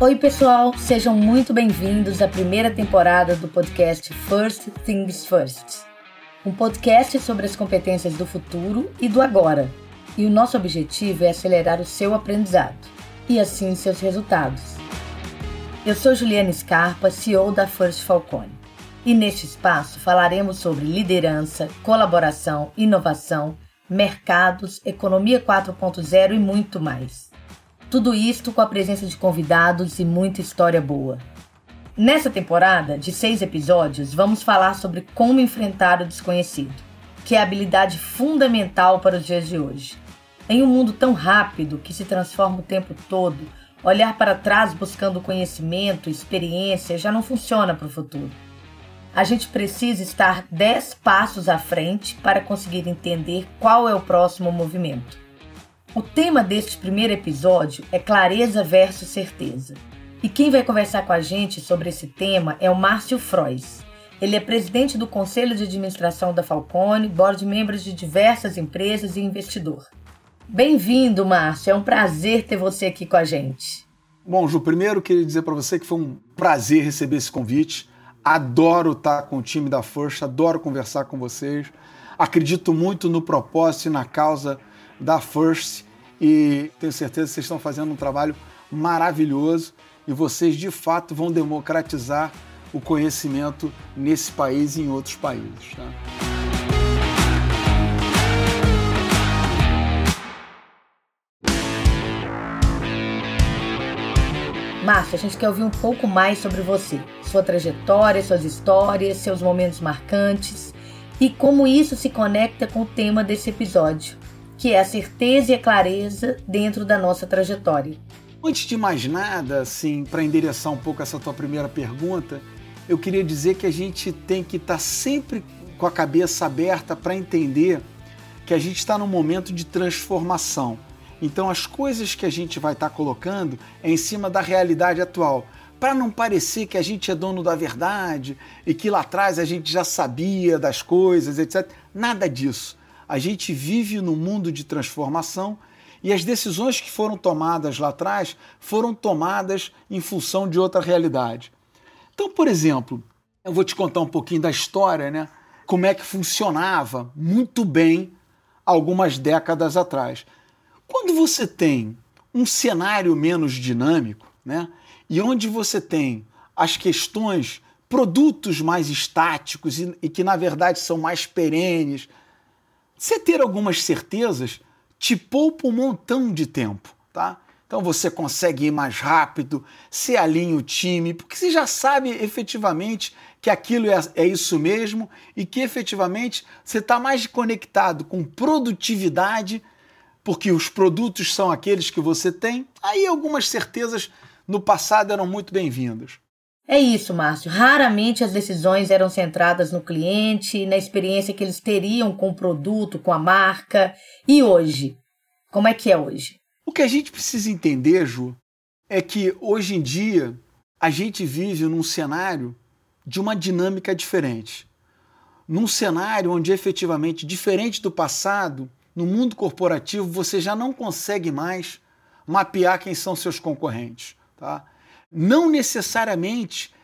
Oi, pessoal, sejam muito bem-vindos à primeira temporada do podcast First Things First. Um podcast sobre as competências do futuro e do agora. E o nosso objetivo é acelerar o seu aprendizado e assim seus resultados. Eu sou Juliana Scarpa, CEO da First Falcone. E neste espaço falaremos sobre liderança, colaboração, inovação, mercados, economia 4.0 e muito mais. Tudo isto com a presença de convidados e muita história boa. Nessa temporada, de seis episódios, vamos falar sobre como enfrentar o desconhecido, que é a habilidade fundamental para os dias de hoje. Em um mundo tão rápido que se transforma o tempo todo, olhar para trás buscando conhecimento, experiência, já não funciona para o futuro. A gente precisa estar dez passos à frente para conseguir entender qual é o próximo movimento. O tema deste primeiro episódio é clareza versus certeza. E quem vai conversar com a gente sobre esse tema é o Márcio Frois. Ele é presidente do Conselho de Administração da Falcone, board membro de diversas empresas e investidor. Bem-vindo, Márcio. É um prazer ter você aqui com a gente. Bom, Ju, primeiro queria dizer para você que foi um prazer receber esse convite. Adoro estar com o time da Força, adoro conversar com vocês. Acredito muito no propósito e na causa da First e tenho certeza que vocês estão fazendo um trabalho maravilhoso e vocês de fato vão democratizar o conhecimento nesse país e em outros países. Tá? Márcia, a gente quer ouvir um pouco mais sobre você, sua trajetória, suas histórias, seus momentos marcantes e como isso se conecta com o tema desse episódio, que é a certeza e a clareza dentro da nossa trajetória. Antes de mais nada, assim, para endereçar um pouco essa tua primeira pergunta, eu queria dizer que a gente tem que estar tá sempre com a cabeça aberta para entender que a gente está num momento de transformação. Então, as coisas que a gente vai estar tá colocando é em cima da realidade atual, para não parecer que a gente é dono da verdade e que lá atrás a gente já sabia das coisas, etc. Nada disso a gente vive num mundo de transformação e as decisões que foram tomadas lá atrás foram tomadas em função de outra realidade. Então, por exemplo, eu vou te contar um pouquinho da história, né? Como é que funcionava muito bem algumas décadas atrás. Quando você tem um cenário menos dinâmico, né? E onde você tem as questões, produtos mais estáticos e, e que na verdade são mais perenes, você ter algumas certezas te poupa um montão de tempo, tá? Então você consegue ir mais rápido, você alinha o time, porque você já sabe efetivamente que aquilo é, é isso mesmo e que efetivamente você está mais conectado com produtividade, porque os produtos são aqueles que você tem. Aí algumas certezas no passado eram muito bem-vindas. É isso, Márcio. Raramente as decisões eram centradas no cliente, na experiência que eles teriam com o produto, com a marca. E hoje? Como é que é hoje? O que a gente precisa entender, Ju, é que hoje em dia a gente vive num cenário de uma dinâmica diferente. Num cenário onde efetivamente, diferente do passado, no mundo corporativo você já não consegue mais mapear quem são seus concorrentes. Tá? Não necessariamente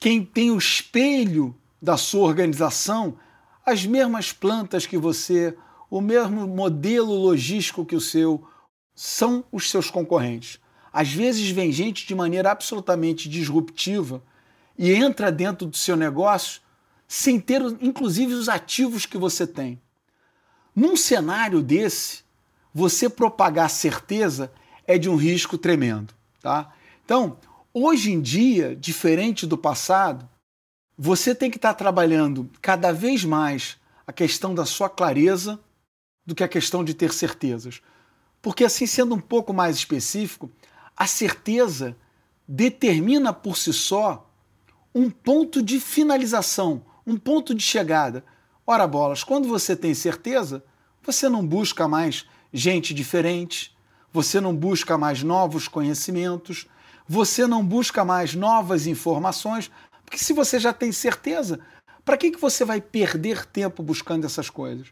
quem tem o espelho da sua organização, as mesmas plantas que você, o mesmo modelo logístico que o seu, são os seus concorrentes. Às vezes vem gente de maneira absolutamente disruptiva e entra dentro do seu negócio sem ter, inclusive, os ativos que você tem. Num cenário desse, você propagar certeza é de um risco tremendo. Tá? Então, Hoje em dia, diferente do passado, você tem que estar trabalhando cada vez mais a questão da sua clareza do que a questão de ter certezas. Porque, assim, sendo um pouco mais específico, a certeza determina por si só um ponto de finalização, um ponto de chegada. Ora, bolas, quando você tem certeza, você não busca mais gente diferente, você não busca mais novos conhecimentos, você não busca mais novas informações, porque se você já tem certeza, para que, que você vai perder tempo buscando essas coisas?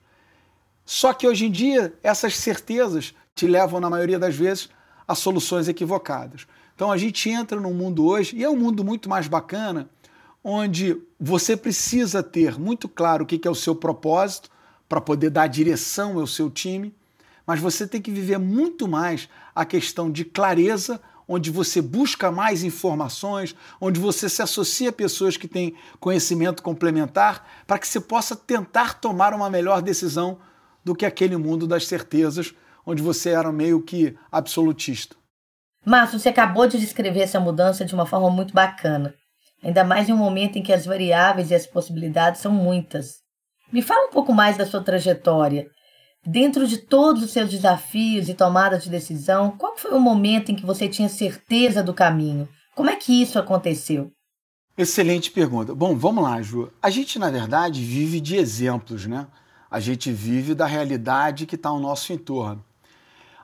Só que hoje em dia, essas certezas te levam, na maioria das vezes, a soluções equivocadas. Então a gente entra num mundo hoje, e é um mundo muito mais bacana, onde você precisa ter muito claro o que é o seu propósito para poder dar direção ao seu time, mas você tem que viver muito mais a questão de clareza, onde você busca mais informações, onde você se associa a pessoas que têm conhecimento complementar, para que você possa tentar tomar uma melhor decisão do que aquele mundo das certezas, onde você era meio que absolutista. Márcio, você acabou de descrever essa mudança de uma forma muito bacana, ainda mais em um momento em que as variáveis e as possibilidades são muitas. Me fala um pouco mais da sua trajetória. Dentro de todos os seus desafios e tomadas de decisão, qual foi o momento em que você tinha certeza do caminho? Como é que isso aconteceu? Excelente pergunta. Bom, vamos lá, Ju. A gente, na verdade, vive de exemplos, né? A gente vive da realidade que está ao nosso entorno.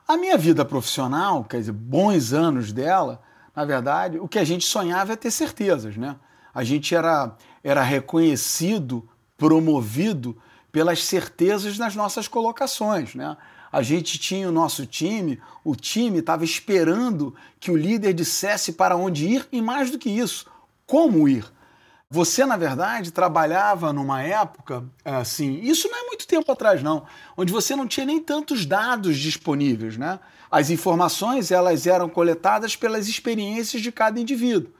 A minha vida profissional, quer dizer, bons anos dela, na verdade, o que a gente sonhava é ter certezas, né? A gente era, era reconhecido, promovido pelas certezas nas nossas colocações, né? A gente tinha o nosso time, o time estava esperando que o líder dissesse para onde ir e mais do que isso, como ir. Você, na verdade, trabalhava numa época assim, isso não é muito tempo atrás não, onde você não tinha nem tantos dados disponíveis, né? As informações, elas eram coletadas pelas experiências de cada indivíduo.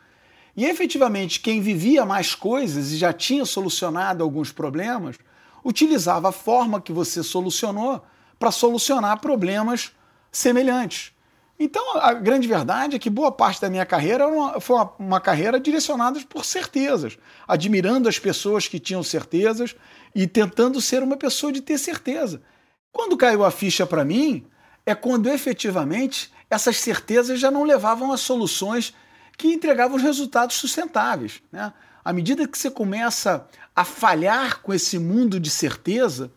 E efetivamente, quem vivia mais coisas e já tinha solucionado alguns problemas, utilizava a forma que você solucionou para solucionar problemas semelhantes. Então, a grande verdade é que boa parte da minha carreira foi uma, carreira direcionada por certezas, admirando as pessoas que tinham certezas e tentando ser uma pessoa de ter certeza. Quando caiu a ficha para mim, é quando efetivamente essas certezas já não levavam a soluções que entregavam resultados sustentáveis. Né? À medida que você começa a falhar com esse mundo de certeza,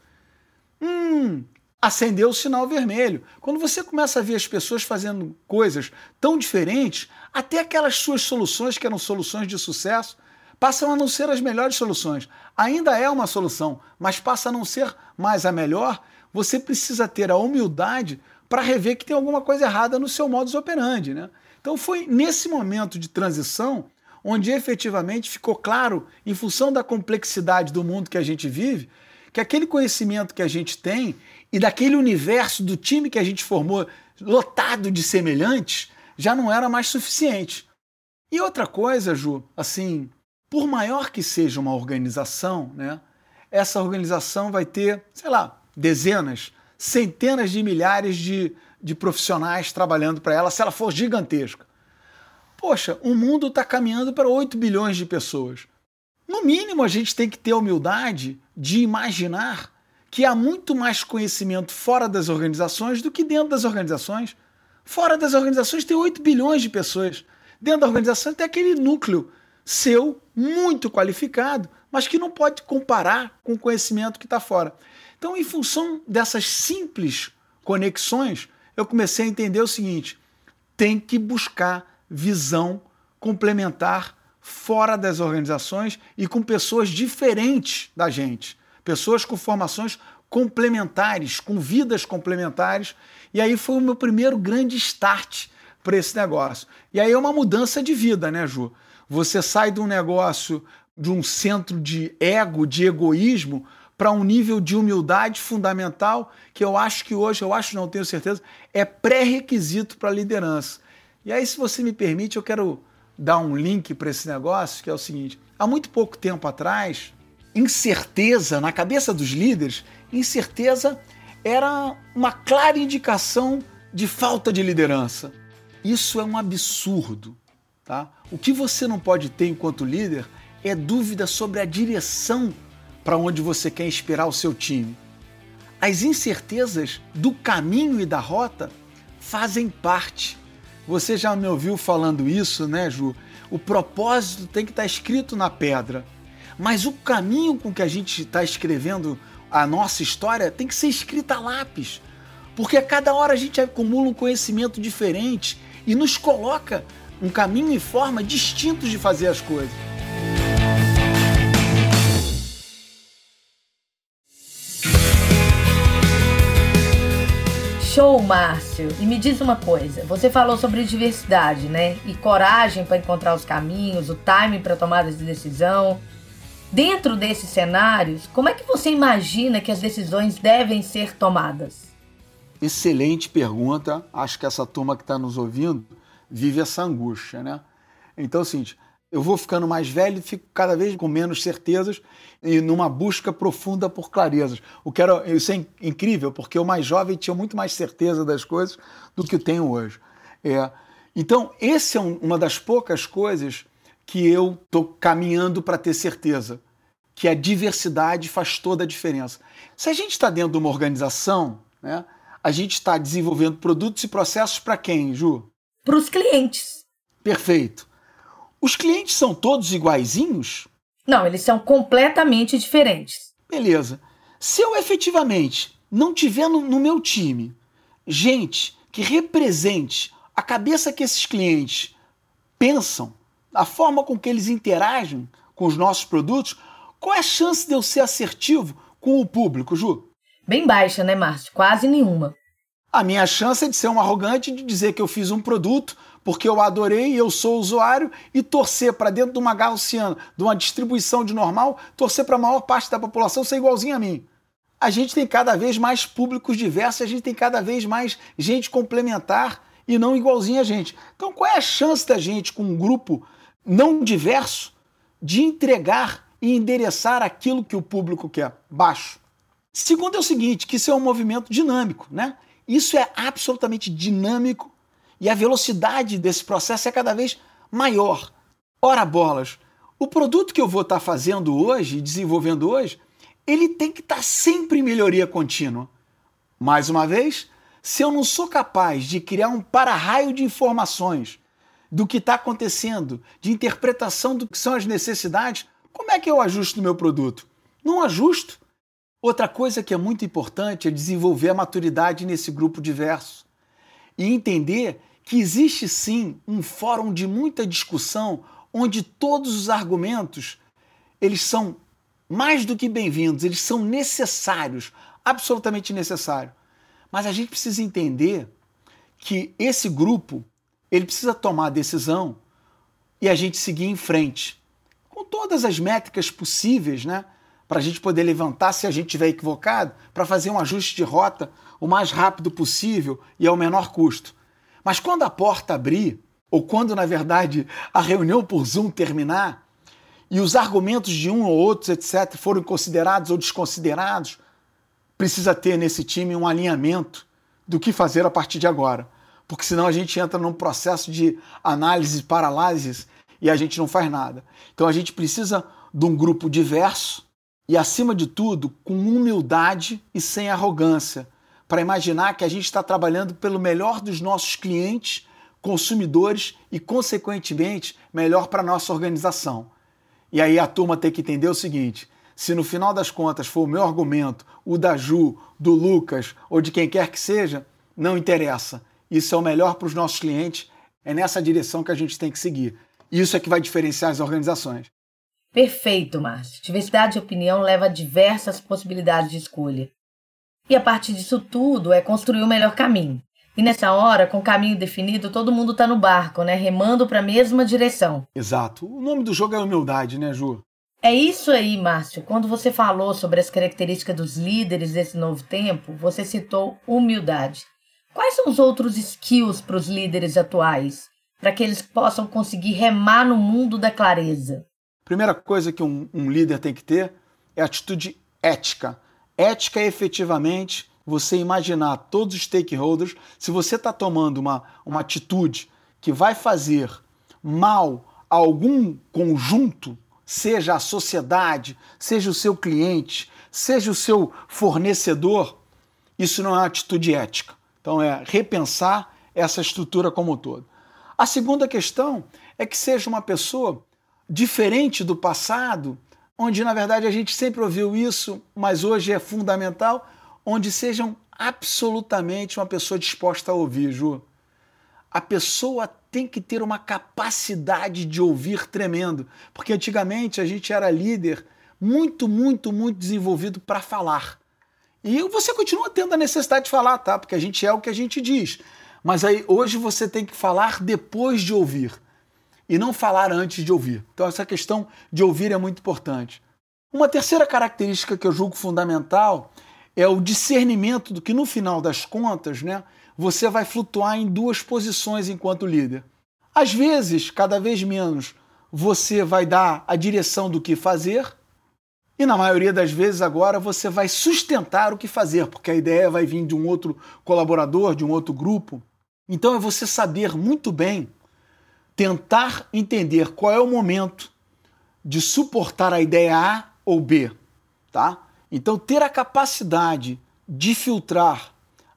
hum, acendeu o sinal vermelho. Quando você começa a ver as pessoas fazendo coisas tão diferentes, até aquelas suas soluções, que eram soluções de sucesso, passam a não ser as melhores soluções. Ainda é uma solução, mas passa a não ser mais a melhor. Você precisa ter a humildade para rever que tem alguma coisa errada no seu modus operandi. Né? Então foi nesse momento de transição onde efetivamente ficou claro, em função da complexidade do mundo que a gente vive, que aquele conhecimento que a gente tem e daquele universo do time que a gente formou, lotado de semelhantes, já não era mais suficiente. E outra coisa, Ju, assim, por maior que seja uma organização, né, essa organização vai ter, sei lá, dezenas, centenas de milhares de, de profissionais trabalhando para ela, se ela for gigantesca. Poxa, o mundo está caminhando para 8 bilhões de pessoas. No mínimo, a gente tem que ter a humildade de imaginar que há muito mais conhecimento fora das organizações do que dentro das organizações. Fora das organizações tem 8 bilhões de pessoas. Dentro da organização tem aquele núcleo seu, muito qualificado, mas que não pode comparar com o conhecimento que está fora. Então, em função dessas simples conexões, eu comecei a entender o seguinte: tem que buscar visão complementar fora das organizações e com pessoas diferentes da gente, pessoas com formações complementares, com vidas complementares. E aí foi o meu primeiro grande start para esse negócio. E aí é uma mudança de vida, né, Ju? Você sai de um negócio, de um centro de ego, de egoísmo, para um nível de humildade fundamental que eu acho que hoje, eu acho, não tenho certeza, é pré-requisito para a liderança. E aí, se você me permite, eu quero dar um link para esse negócio, que é o seguinte: há muito pouco tempo atrás, incerteza na cabeça dos líderes, incerteza era uma clara indicação de falta de liderança. Isso é um absurdo. Tá? O que você não pode ter enquanto líder é dúvida sobre a direção para onde você quer inspirar o seu time. As incertezas do caminho e da rota fazem parte você já me ouviu falando isso, né, Ju? O propósito tem que estar escrito na pedra. Mas o caminho com que a gente está escrevendo a nossa história tem que ser escrita a lápis. Porque a cada hora a gente acumula um conhecimento diferente e nos coloca um caminho e forma distintos de fazer as coisas. Show, Márcio! E me diz uma coisa: você falou sobre diversidade, né? E coragem para encontrar os caminhos, o timing para tomada de decisão. Dentro desses cenários, como é que você imagina que as decisões devem ser tomadas? Excelente pergunta. Acho que essa turma que está nos ouvindo vive essa angústia, né? Então é o seguinte: eu vou ficando mais velho e fico cada vez com menos certezas e numa busca profunda por clarezas. O que era, isso é incrível, porque o mais jovem tinha muito mais certeza das coisas do que tenho hoje. É, então, esse é um, uma das poucas coisas que eu estou caminhando para ter certeza, que a diversidade faz toda a diferença. Se a gente está dentro de uma organização, né, a gente está desenvolvendo produtos e processos para quem, Ju? Para os clientes. Perfeito. Os clientes são todos iguaizinhos? Não, eles são completamente diferentes. Beleza. Se eu efetivamente não tiver no, no meu time gente que represente a cabeça que esses clientes pensam, a forma com que eles interagem com os nossos produtos, qual é a chance de eu ser assertivo com o público, Ju? Bem baixa, né, Márcio? Quase nenhuma. A minha chance é de ser um arrogante de dizer que eu fiz um produto porque eu adorei, eu sou usuário, e torcer para dentro de uma gaussiana, de uma distribuição de normal, torcer para a maior parte da população ser igualzinho a mim. A gente tem cada vez mais públicos diversos, a gente tem cada vez mais gente complementar e não igualzinho a gente. Então, qual é a chance da gente, com um grupo não diverso, de entregar e endereçar aquilo que o público quer? Baixo. Segundo é o seguinte, que isso é um movimento dinâmico, né? Isso é absolutamente dinâmico e a velocidade desse processo é cada vez maior. Ora bolas, o produto que eu vou estar fazendo hoje, desenvolvendo hoje, ele tem que estar sempre em melhoria contínua. Mais uma vez, se eu não sou capaz de criar um para-raio de informações do que está acontecendo, de interpretação do que são as necessidades, como é que eu ajusto no meu produto? Não ajusto. Outra coisa que é muito importante é desenvolver a maturidade nesse grupo diverso e entender que existe sim um fórum de muita discussão onde todos os argumentos eles são mais do que bem-vindos, eles são necessários, absolutamente necessários. Mas a gente precisa entender que esse grupo ele precisa tomar a decisão e a gente seguir em frente com todas as métricas possíveis, né? Para a gente poder levantar se a gente estiver equivocado, para fazer um ajuste de rota o mais rápido possível e ao menor custo. Mas quando a porta abrir, ou quando, na verdade, a reunião por Zoom terminar, e os argumentos de um ou outros, etc., foram considerados ou desconsiderados, precisa ter nesse time um alinhamento do que fazer a partir de agora. Porque senão a gente entra num processo de análise paralases e a gente não faz nada. Então a gente precisa de um grupo diverso e, acima de tudo, com humildade e sem arrogância para imaginar que a gente está trabalhando pelo melhor dos nossos clientes, consumidores e, consequentemente, melhor para a nossa organização. E aí a turma tem que entender o seguinte: se no final das contas for o meu argumento, o da Ju, do Lucas ou de quem quer que seja, não interessa. Isso é o melhor para os nossos clientes, é nessa direção que a gente tem que seguir. Isso é que vai diferenciar as organizações. Perfeito, Márcio. Diversidade de opinião leva a diversas possibilidades de escolha. E a partir disso tudo é construir o melhor caminho. E nessa hora, com o caminho definido, todo mundo está no barco, né? Remando para a mesma direção. Exato. O nome do jogo é humildade, né, Ju? É isso aí, Márcio. Quando você falou sobre as características dos líderes desse novo tempo, você citou humildade. Quais são os outros skills para os líderes atuais, para que eles possam conseguir remar no mundo da clareza? Primeira coisa que um, um líder tem que ter é atitude ética Ética é efetivamente você imaginar todos os stakeholders, se você está tomando uma, uma atitude que vai fazer mal a algum conjunto, seja a sociedade, seja o seu cliente, seja o seu fornecedor, isso não é uma atitude ética. Então é repensar essa estrutura como um todo. A segunda questão é que seja uma pessoa diferente do passado onde na verdade a gente sempre ouviu isso, mas hoje é fundamental, onde sejam absolutamente uma pessoa disposta a ouvir, Ju. A pessoa tem que ter uma capacidade de ouvir tremendo, porque antigamente a gente era líder muito, muito, muito desenvolvido para falar. E você continua tendo a necessidade de falar, tá? Porque a gente é o que a gente diz. Mas aí hoje você tem que falar depois de ouvir e não falar antes de ouvir. Então essa questão de ouvir é muito importante. Uma terceira característica que eu julgo fundamental é o discernimento do que no final das contas, né, você vai flutuar em duas posições enquanto líder. Às vezes, cada vez menos, você vai dar a direção do que fazer, e na maioria das vezes agora você vai sustentar o que fazer, porque a ideia vai vir de um outro colaborador, de um outro grupo. Então é você saber muito bem tentar entender qual é o momento de suportar a ideia A ou B, tá? Então ter a capacidade de filtrar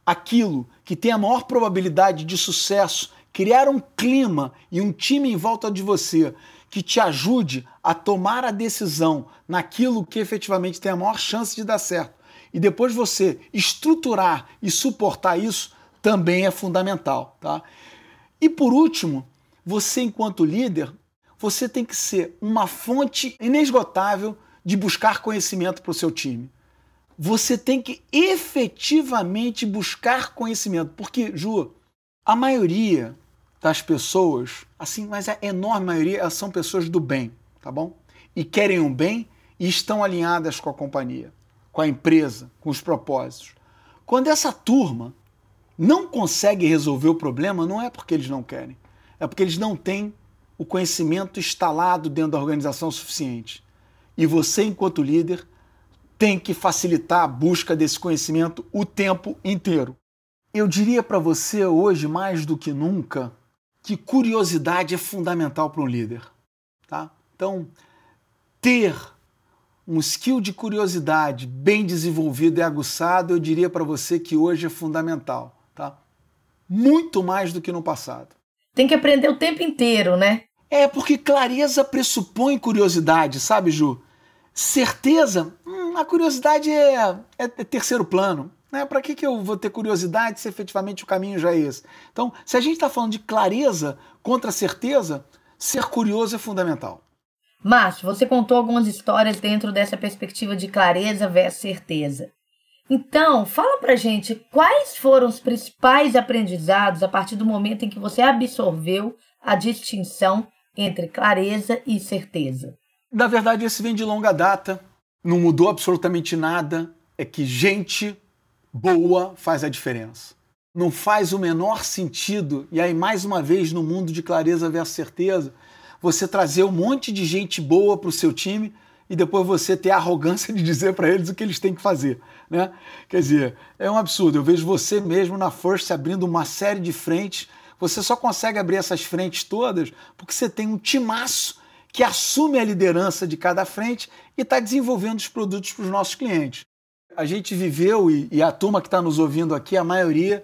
aquilo que tem a maior probabilidade de sucesso, criar um clima e um time em volta de você que te ajude a tomar a decisão naquilo que efetivamente tem a maior chance de dar certo. E depois você estruturar e suportar isso também é fundamental, tá? E por último, você enquanto líder, você tem que ser uma fonte inesgotável de buscar conhecimento para o seu time. Você tem que efetivamente buscar conhecimento, porque, Ju, a maioria das pessoas, assim, mas a enorme maioria, são pessoas do bem, tá bom? E querem o bem e estão alinhadas com a companhia, com a empresa, com os propósitos. Quando essa turma não consegue resolver o problema, não é porque eles não querem, é porque eles não têm o conhecimento instalado dentro da organização suficiente. E você, enquanto líder, tem que facilitar a busca desse conhecimento o tempo inteiro. Eu diria para você hoje, mais do que nunca, que curiosidade é fundamental para um líder. Tá? Então, ter um skill de curiosidade bem desenvolvido e aguçado, eu diria para você que hoje é fundamental. Tá? Muito mais do que no passado. Tem que aprender o tempo inteiro, né? É, porque clareza pressupõe curiosidade, sabe, Ju? Certeza, hum, a curiosidade é, é, é terceiro plano. Né? Para que, que eu vou ter curiosidade se efetivamente o caminho já é esse? Então, se a gente está falando de clareza contra certeza, ser curioso é fundamental. Márcio, você contou algumas histórias dentro dessa perspectiva de clareza versus certeza. Então, fala pra gente quais foram os principais aprendizados a partir do momento em que você absorveu a distinção entre clareza e certeza. Na verdade, esse vem de longa data, não mudou absolutamente nada, é que gente boa faz a diferença. Não faz o menor sentido, e aí mais uma vez no mundo de clareza versus certeza, você trazer um monte de gente boa para o seu time e depois você ter a arrogância de dizer para eles o que eles têm que fazer. Né? Quer dizer, é um absurdo. Eu vejo você mesmo na First abrindo uma série de frentes. Você só consegue abrir essas frentes todas porque você tem um timaço que assume a liderança de cada frente e está desenvolvendo os produtos para os nossos clientes a gente viveu, e a turma que está nos ouvindo aqui, a maioria,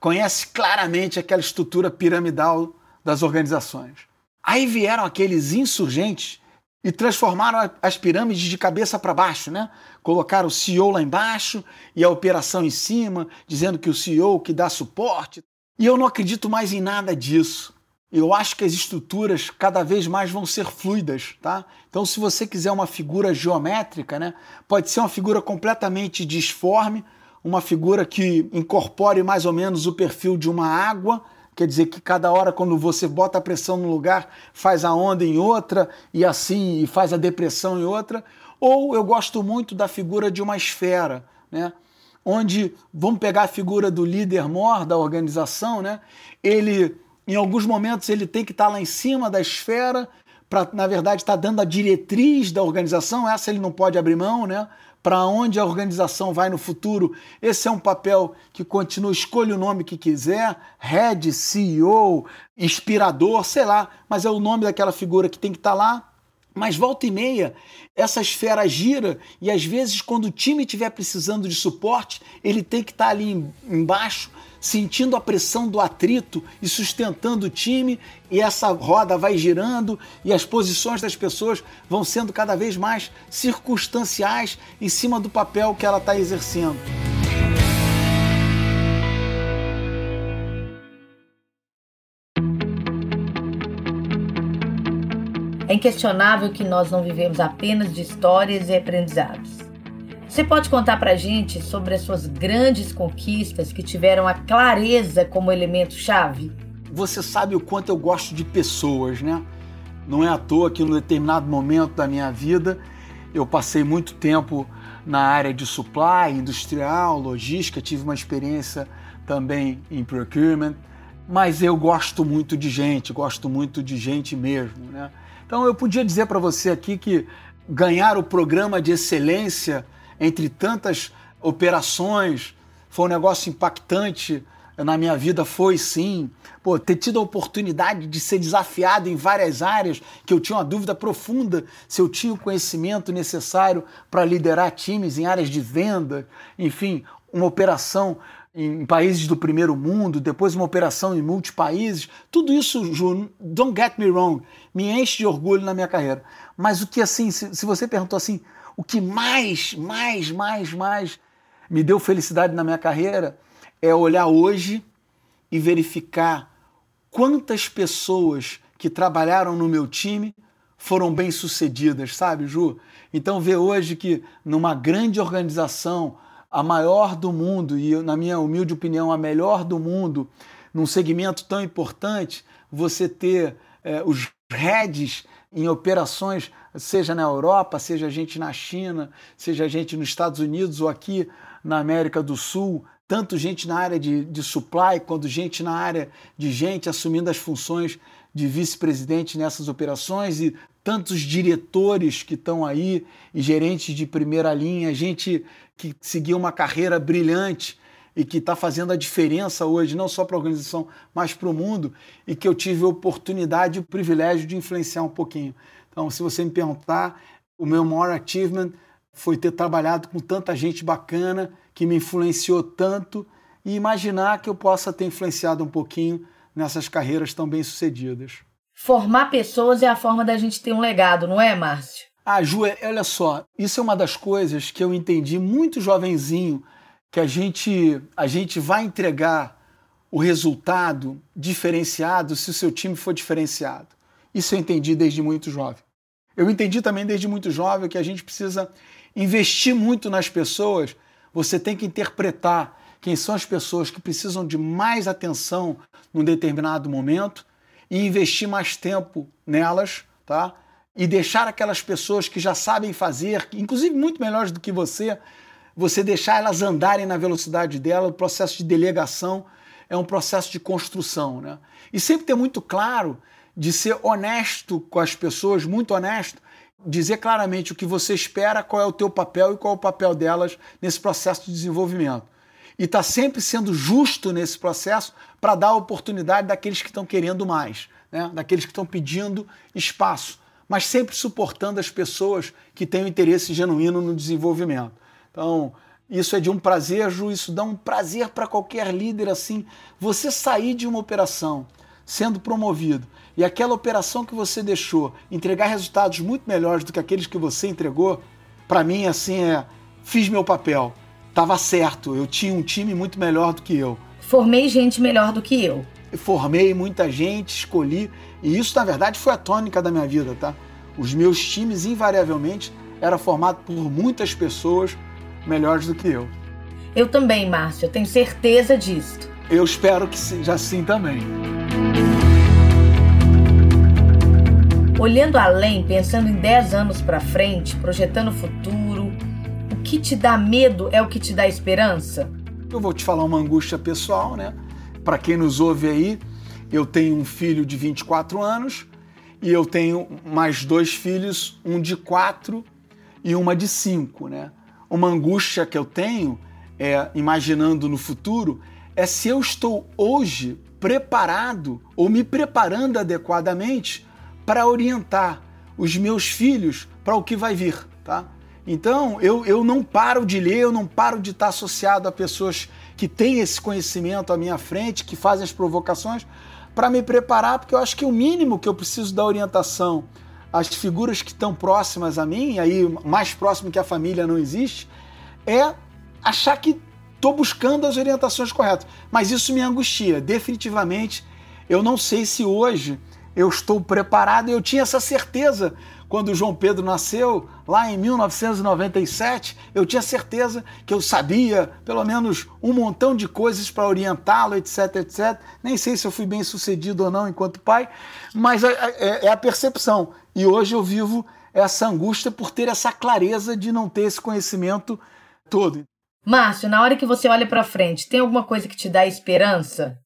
conhece claramente aquela estrutura piramidal das organizações. Aí vieram aqueles insurgentes e transformaram as pirâmides de cabeça para baixo, né? Colocaram o CEO lá embaixo e a operação em cima, dizendo que o CEO que dá suporte. E eu não acredito mais em nada disso. Eu acho que as estruturas cada vez mais vão ser fluidas, tá? Então, se você quiser uma figura geométrica, né, pode ser uma figura completamente disforme, uma figura que incorpore mais ou menos o perfil de uma água, quer dizer que cada hora quando você bota a pressão num lugar, faz a onda em outra e assim e faz a depressão em outra, ou eu gosto muito da figura de uma esfera, né? Onde vamos pegar a figura do líder mor da organização, né? Ele em alguns momentos ele tem que estar lá em cima da esfera para, na verdade, estar dando a diretriz da organização. Essa ele não pode abrir mão, né? Para onde a organização vai no futuro. Esse é um papel que continua, escolha o nome que quiser, head, CEO, inspirador, sei lá, mas é o nome daquela figura que tem que estar lá. Mas volta e meia, essa esfera gira e às vezes, quando o time estiver precisando de suporte, ele tem que estar ali embaixo sentindo a pressão do atrito e sustentando o time, e essa roda vai girando e as posições das pessoas vão sendo cada vez mais circunstanciais em cima do papel que ela está exercendo. É inquestionável que nós não vivemos apenas de histórias e aprendizados Você pode contar pra gente sobre as suas grandes conquistas que tiveram a clareza como elemento chave? Você sabe o quanto eu gosto de pessoas, né? Não é à toa que, num determinado momento da minha vida, eu passei muito tempo na área de supply, industrial, logística, tive uma experiência também em procurement, mas eu gosto muito de gente, gosto muito de gente mesmo, né? Então eu podia dizer para você aqui que ganhar o programa de excelência entre tantas operações foi um negócio impactante na minha vida foi sim. Pô, ter tido a oportunidade de ser desafiado em várias áreas, que eu tinha uma dúvida profunda se eu tinha o conhecimento necessário para liderar times em áreas de venda, enfim, uma operação em países do primeiro mundo, depois uma operação em multipaíses. Tudo isso, Ju, don't get me wrong, me enche de orgulho na minha carreira. Mas o que assim, se, se você perguntou assim, o que mais, mais, mais, mais me deu felicidade na minha carreira é olhar hoje e verificar quantas pessoas que trabalharam no meu time foram bem sucedidas, sabe, Ju? Então ver hoje que numa grande organização, a maior do mundo e na minha humilde opinião a melhor do mundo, num segmento tão importante, você ter é, os heads em operações, seja na Europa, seja a gente na China, seja a gente nos Estados Unidos ou aqui na América do Sul, tanto gente na área de, de supply quanto gente na área de gente assumindo as funções de vice-presidente nessas operações e tantos diretores que estão aí e gerentes de primeira linha, gente que seguiu uma carreira brilhante e que está fazendo a diferença hoje, não só para a organização, mas para o mundo, e que eu tive a oportunidade e o privilégio de influenciar um pouquinho. Então, se você me perguntar, o meu maior achievement foi ter trabalhado com tanta gente bacana que me influenciou tanto e imaginar que eu possa ter influenciado um pouquinho nessas carreiras tão bem sucedidas. Formar pessoas é a forma da gente ter um legado, não é, Márcio? Ah, Ju, é, olha só, isso é uma das coisas que eu entendi muito jovenzinho, que a gente, a gente vai entregar o resultado diferenciado se o seu time for diferenciado. Isso eu entendi desde muito jovem. Eu entendi também desde muito jovem que a gente precisa investir muito nas pessoas você tem que interpretar quem são as pessoas que precisam de mais atenção num determinado momento e investir mais tempo nelas, tá? E deixar aquelas pessoas que já sabem fazer, inclusive muito melhores do que você, você deixar elas andarem na velocidade dela. O processo de delegação é um processo de construção, né? E sempre ter muito claro de ser honesto com as pessoas, muito honesto, dizer claramente o que você espera, qual é o teu papel e qual é o papel delas nesse processo de desenvolvimento. E está sempre sendo justo nesse processo para dar oportunidade daqueles que estão querendo mais, né? daqueles que estão pedindo espaço, mas sempre suportando as pessoas que têm um interesse genuíno no desenvolvimento. Então, isso é de um prazer, Ju, isso dá um prazer para qualquer líder assim. Você sair de uma operação sendo promovido e aquela operação que você deixou entregar resultados muito melhores do que aqueles que você entregou, para mim, assim, é. Fiz meu papel. Tava certo, eu tinha um time muito melhor do que eu. Formei gente melhor do que eu. Formei muita gente, escolhi. E isso, na verdade, foi a tônica da minha vida, tá? Os meus times, invariavelmente, eram formados por muitas pessoas melhores do que eu. Eu também, Márcio, eu tenho certeza disso. Eu espero que seja assim também. Olhando além, pensando em 10 anos para frente, projetando o futuro, o que te dá medo é o que te dá esperança? Eu vou te falar uma angústia pessoal, né? Para quem nos ouve aí, eu tenho um filho de 24 anos e eu tenho mais dois filhos, um de 4 e uma de 5, né? Uma angústia que eu tenho, é, imaginando no futuro, é se eu estou hoje preparado ou me preparando adequadamente para orientar os meus filhos para o que vai vir, tá? Então, eu, eu não paro de ler, eu não paro de estar associado a pessoas que têm esse conhecimento à minha frente, que fazem as provocações, para me preparar, porque eu acho que o mínimo que eu preciso da orientação às figuras que estão próximas a mim, aí mais próximo que a família não existe, é achar que estou buscando as orientações corretas. Mas isso me angustia. Definitivamente, eu não sei se hoje eu estou preparado. Eu tinha essa certeza quando João Pedro nasceu, lá em 1997, eu tinha certeza que eu sabia pelo menos um montão de coisas para orientá-lo, etc, etc. Nem sei se eu fui bem sucedido ou não enquanto pai, mas é, é, é a percepção. E hoje eu vivo essa angústia por ter essa clareza de não ter esse conhecimento todo. Márcio, na hora que você olha para frente, tem alguma coisa que te dá esperança?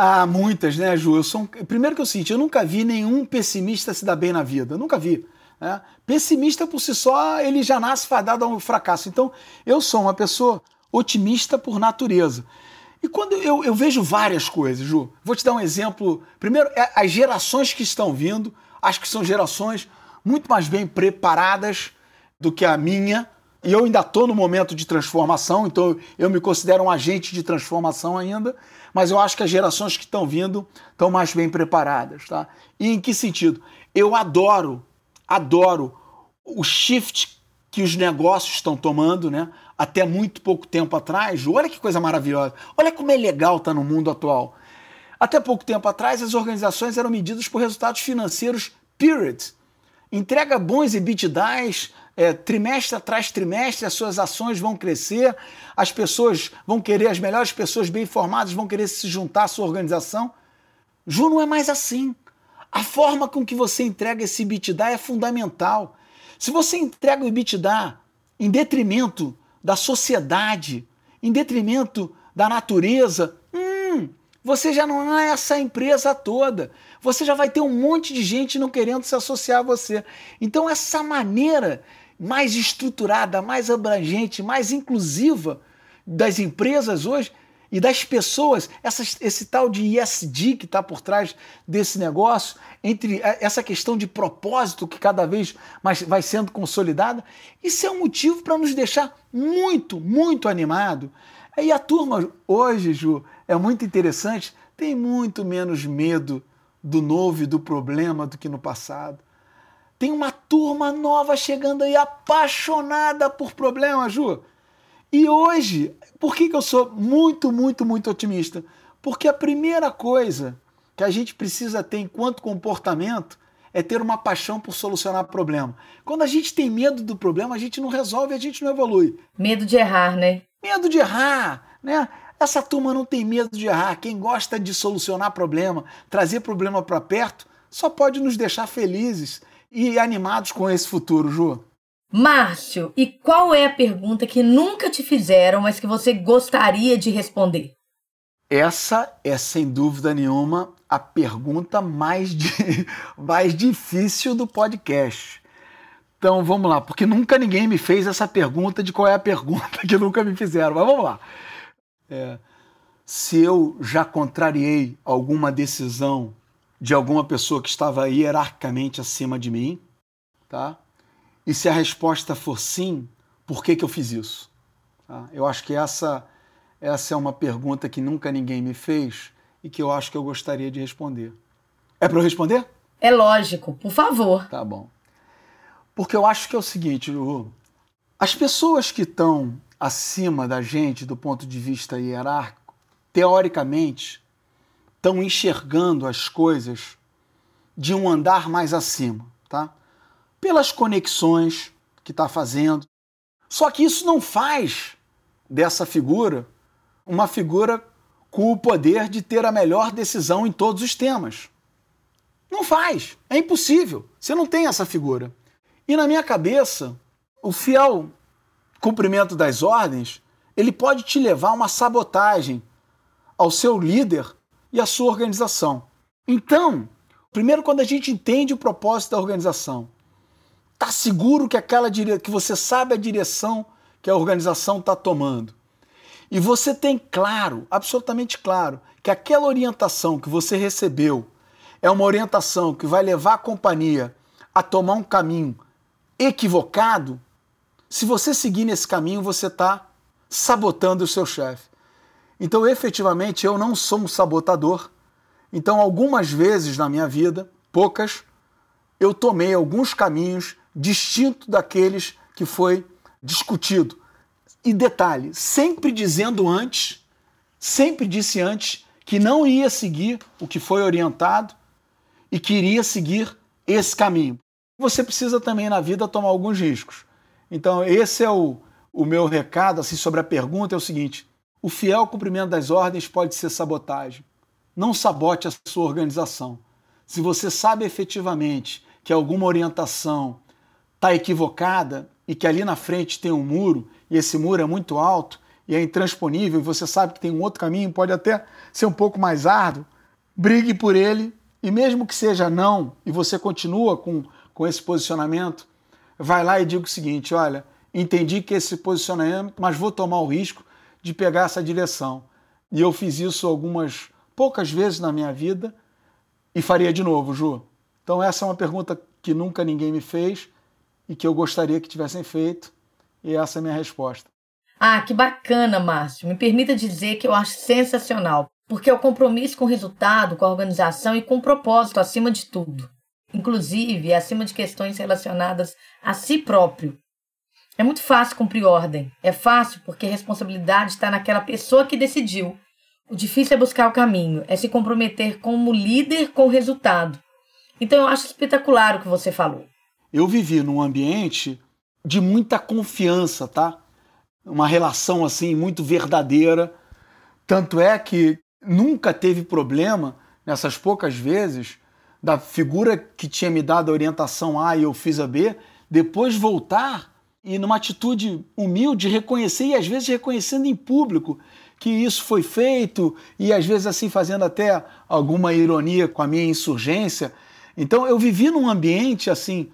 Ah, muitas, né, Ju? Eu sou um... Primeiro que eu sinto, eu nunca vi nenhum pessimista se dar bem na vida. Nunca vi. Né? Pessimista por si só, ele já nasce fadado a um fracasso. Então, eu sou uma pessoa otimista por natureza. E quando eu, eu vejo várias coisas, Ju, vou te dar um exemplo. Primeiro, é as gerações que estão vindo, acho que são gerações muito mais bem preparadas do que a minha. E eu ainda estou no momento de transformação, então eu me considero um agente de transformação ainda, mas eu acho que as gerações que estão vindo estão mais bem preparadas. Tá? E em que sentido? Eu adoro adoro o shift que os negócios estão tomando, né? Até muito pouco tempo atrás. Olha que coisa maravilhosa. Olha como é legal estar tá no mundo atual. Até pouco tempo atrás, as organizações eram medidas por resultados financeiros period. Entrega bons EBITDAs, é, trimestre atrás trimestre, as suas ações vão crescer, as pessoas vão querer, as melhores pessoas bem informadas vão querer se juntar à sua organização. Ju não é mais assim. A forma com que você entrega esse EBITDA é fundamental. Se você entrega o EBITDA em detrimento da sociedade, em detrimento da natureza, hum, você já não é essa empresa toda. Você já vai ter um monte de gente não querendo se associar a você. Então, essa maneira mais estruturada, mais abrangente, mais inclusiva das empresas hoje e das pessoas, essa, esse tal de ESG que está por trás desse negócio, entre essa questão de propósito que cada vez mais vai sendo consolidada, isso é um motivo para nos deixar muito, muito animado. E a turma hoje, Ju, é muito interessante, tem muito menos medo do novo e do problema do que no passado. Tem uma turma nova chegando aí apaixonada por problemas, Ju. E hoje, por que, que eu sou muito, muito, muito otimista? Porque a primeira coisa que a gente precisa ter enquanto comportamento é ter uma paixão por solucionar problema. Quando a gente tem medo do problema, a gente não resolve, a gente não evolui. Medo de errar, né? Medo de errar, né? Essa turma não tem medo de errar. Quem gosta de solucionar problema, trazer problema para perto, só pode nos deixar felizes e animados com esse futuro, Ju. Márcio, e qual é a pergunta que nunca te fizeram, mas que você gostaria de responder? Essa é, sem dúvida nenhuma, a pergunta mais, de, mais difícil do podcast. Então vamos lá, porque nunca ninguém me fez essa pergunta de qual é a pergunta que nunca me fizeram. Mas vamos lá. É, se eu já contrariei alguma decisão de alguma pessoa que estava hierarquicamente acima de mim, tá? E se a resposta for sim, por que, que eu fiz isso? Tá? Eu acho que essa, essa é uma pergunta que nunca ninguém me fez e que eu acho que eu gostaria de responder. É para eu responder? É lógico, por favor. Tá bom. Porque eu acho que é o seguinte, Lu, as pessoas que estão acima da gente do ponto de vista hierárquico, teoricamente, estão enxergando as coisas de um andar mais acima, tá? pelas conexões que está fazendo. Só que isso não faz dessa figura uma figura com o poder de ter a melhor decisão em todos os temas. Não faz, é impossível. Você não tem essa figura. E na minha cabeça, o fiel cumprimento das ordens, ele pode te levar a uma sabotagem ao seu líder e à sua organização. Então, primeiro quando a gente entende o propósito da organização, Está seguro que aquela dire... que você sabe a direção que a organização está tomando. E você tem claro, absolutamente claro, que aquela orientação que você recebeu é uma orientação que vai levar a companhia a tomar um caminho equivocado, se você seguir nesse caminho, você está sabotando o seu chefe. Então, efetivamente, eu não sou um sabotador. Então, algumas vezes na minha vida, poucas, eu tomei alguns caminhos distinto daqueles que foi discutido. E detalhe, sempre dizendo antes, sempre disse antes que não ia seguir o que foi orientado e queria seguir esse caminho. Você precisa também na vida tomar alguns riscos. Então, esse é o, o meu recado assim, sobre a pergunta: é o seguinte: o fiel cumprimento das ordens pode ser sabotagem. Não sabote a sua organização. Se você sabe efetivamente que alguma orientação está equivocada e que ali na frente tem um muro e esse muro é muito alto e é intransponível e você sabe que tem um outro caminho, pode até ser um pouco mais árduo, brigue por ele e mesmo que seja não e você continua com, com esse posicionamento, vai lá e diga o seguinte: olha, entendi que esse posicionamento, mas vou tomar o risco de pegar essa direção. E eu fiz isso algumas poucas vezes na minha vida e faria de novo, Ju. Então essa é uma pergunta que nunca ninguém me fez e que eu gostaria que tivessem feito, e essa é a minha resposta. Ah, que bacana, Márcio. Me permita dizer que eu acho sensacional, porque é o compromisso com o resultado, com a organização e com o propósito acima de tudo. Inclusive, acima de questões relacionadas a si próprio. É muito fácil cumprir ordem. É fácil porque a responsabilidade está naquela pessoa que decidiu. O difícil é buscar o caminho, é se comprometer como líder com o resultado. Então eu acho espetacular o que você falou. Eu vivi num ambiente de muita confiança, tá? Uma relação assim muito verdadeira. Tanto é que nunca teve problema nessas poucas vezes da figura que tinha me dado a orientação A e eu fiz a B, depois voltar e numa atitude humilde reconhecer e às vezes reconhecendo em público que isso foi feito e às vezes assim fazendo até alguma ironia com a minha insurgência. Então eu vivi num ambiente assim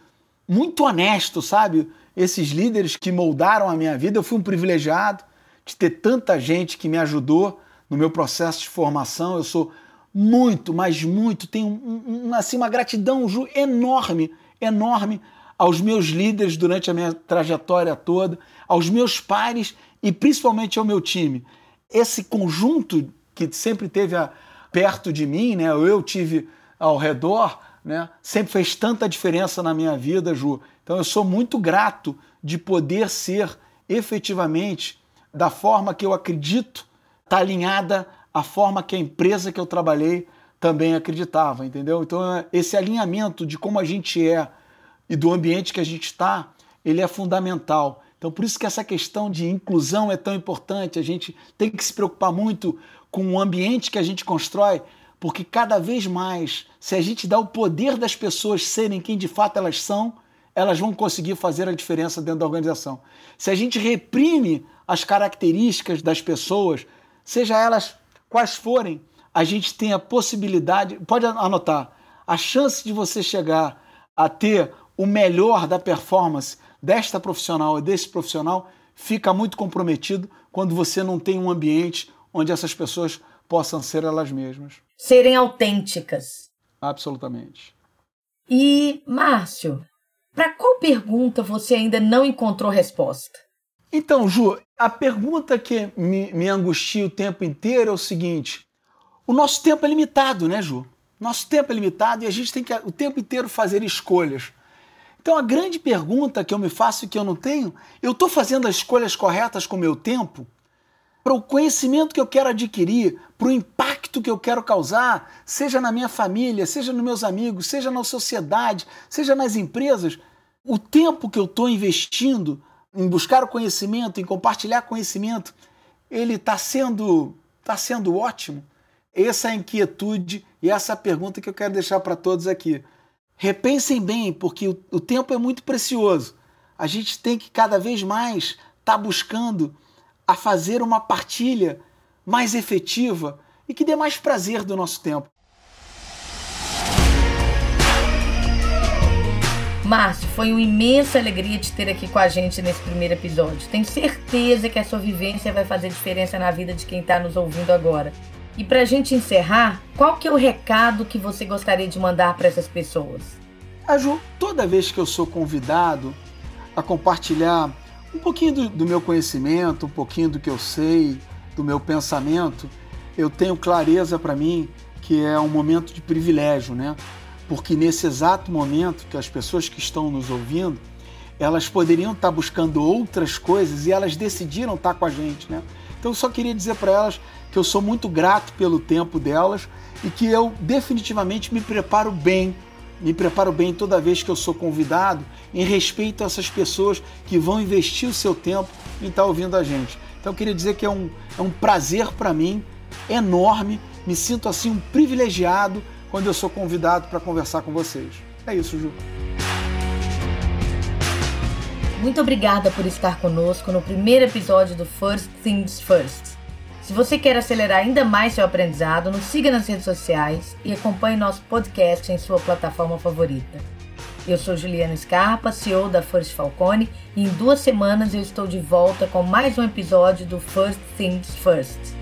muito honesto, sabe? Esses líderes que moldaram a minha vida, eu fui um privilegiado de ter tanta gente que me ajudou no meu processo de formação. Eu sou muito, mas muito, tenho um, um, assim, uma gratidão enorme, enorme aos meus líderes durante a minha trajetória toda, aos meus pares e principalmente ao meu time. Esse conjunto que sempre teve a, perto de mim, né, eu tive ao redor, né, sempre fez tanta diferença na minha vida, Ju. Então eu sou muito grato de poder ser efetivamente da forma que eu acredito, tá alinhada à forma que a empresa que eu trabalhei também acreditava, entendeu? Então esse alinhamento de como a gente é e do ambiente que a gente está, ele é fundamental. Então, por isso que essa questão de inclusão é tão importante. A gente tem que se preocupar muito com o ambiente que a gente constrói, porque cada vez mais, se a gente dá o poder das pessoas serem quem de fato elas são, elas vão conseguir fazer a diferença dentro da organização. Se a gente reprime as características das pessoas, seja elas quais forem, a gente tem a possibilidade, pode anotar, a chance de você chegar a ter o melhor da performance desta profissional e desse profissional fica muito comprometido quando você não tem um ambiente onde essas pessoas possam ser elas mesmas. Serem autênticas. Absolutamente. E, Márcio, para qual pergunta você ainda não encontrou resposta? Então, Ju, a pergunta que me, me angustia o tempo inteiro é o seguinte: o nosso tempo é limitado, né, Ju? Nosso tempo é limitado e a gente tem que o tempo inteiro fazer escolhas. Então a grande pergunta que eu me faço e que eu não tenho, eu estou fazendo as escolhas corretas com o meu tempo? Para o conhecimento que eu quero adquirir, para o impacto que eu quero causar, seja na minha família, seja nos meus amigos, seja na sociedade, seja nas empresas, o tempo que eu estou investindo em buscar o conhecimento, em compartilhar conhecimento, ele está sendo, tá sendo ótimo? Essa é a inquietude e essa é a pergunta que eu quero deixar para todos aqui. Repensem bem, porque o, o tempo é muito precioso. A gente tem que cada vez mais estar tá buscando a fazer uma partilha mais efetiva e que dê mais prazer do nosso tempo. Márcio, foi uma imensa alegria te ter aqui com a gente nesse primeiro episódio. Tenho certeza que a sua vivência vai fazer diferença na vida de quem está nos ouvindo agora. E para a gente encerrar, qual que é o recado que você gostaria de mandar para essas pessoas? A Ju, toda vez que eu sou convidado a compartilhar um pouquinho do, do meu conhecimento, um pouquinho do que eu sei, do meu pensamento, eu tenho clareza para mim que é um momento de privilégio, né? Porque nesse exato momento que as pessoas que estão nos ouvindo, elas poderiam estar buscando outras coisas e elas decidiram estar com a gente, né? Então eu só queria dizer para elas que eu sou muito grato pelo tempo delas e que eu definitivamente me preparo bem, me preparo bem toda vez que eu sou convidado em respeito a essas pessoas que vão investir o seu tempo em estar ouvindo a gente. Então eu queria dizer que é um, é um prazer para mim, enorme, me sinto assim um privilegiado quando eu sou convidado para conversar com vocês. É isso, Ju. Muito obrigada por estar conosco no primeiro episódio do First Things First. Se você quer acelerar ainda mais seu aprendizado, nos siga nas redes sociais e acompanhe nosso podcast em sua plataforma favorita. Eu sou Juliana Scarpa, CEO da First Falcone, e em duas semanas eu estou de volta com mais um episódio do First Things First.